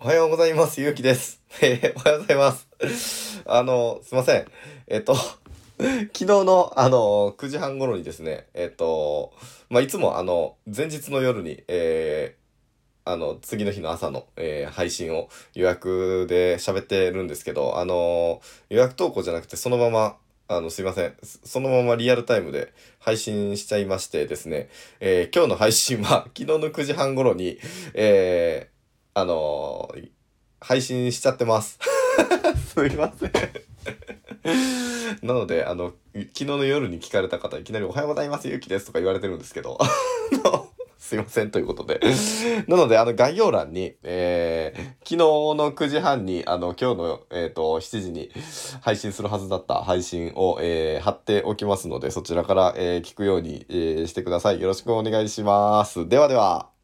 おはようございます。ゆうきです。えおはようございます。あの、すいません。えっ、と、昨日の、あの、9時半頃にですね、えっ、と、まあ、いつも、あの、前日の夜に、えーあの、次の日の朝の、え配信を予約で喋ってるんですけど、あの、予約投稿じゃなくて、そのまま、あの、すいません。そのままリアルタイムで配信しちゃいましてですね、え今日の配信は昨日の9時半頃に、えーあのー配信しちゃってます。すいません。なので、あの、昨日の夜に聞かれた方、いきなりおはようございます、ゆうきですとか言われてるんですけど、すいませんということで。なので、あの、概要欄に、えー昨日の9時半に、あの、今日の、えっ、と、7時に配信するはずだった配信を、えー貼っておきますので、そちらから、えー聞くように、えーしてください。よろしくお願いします。ではでは。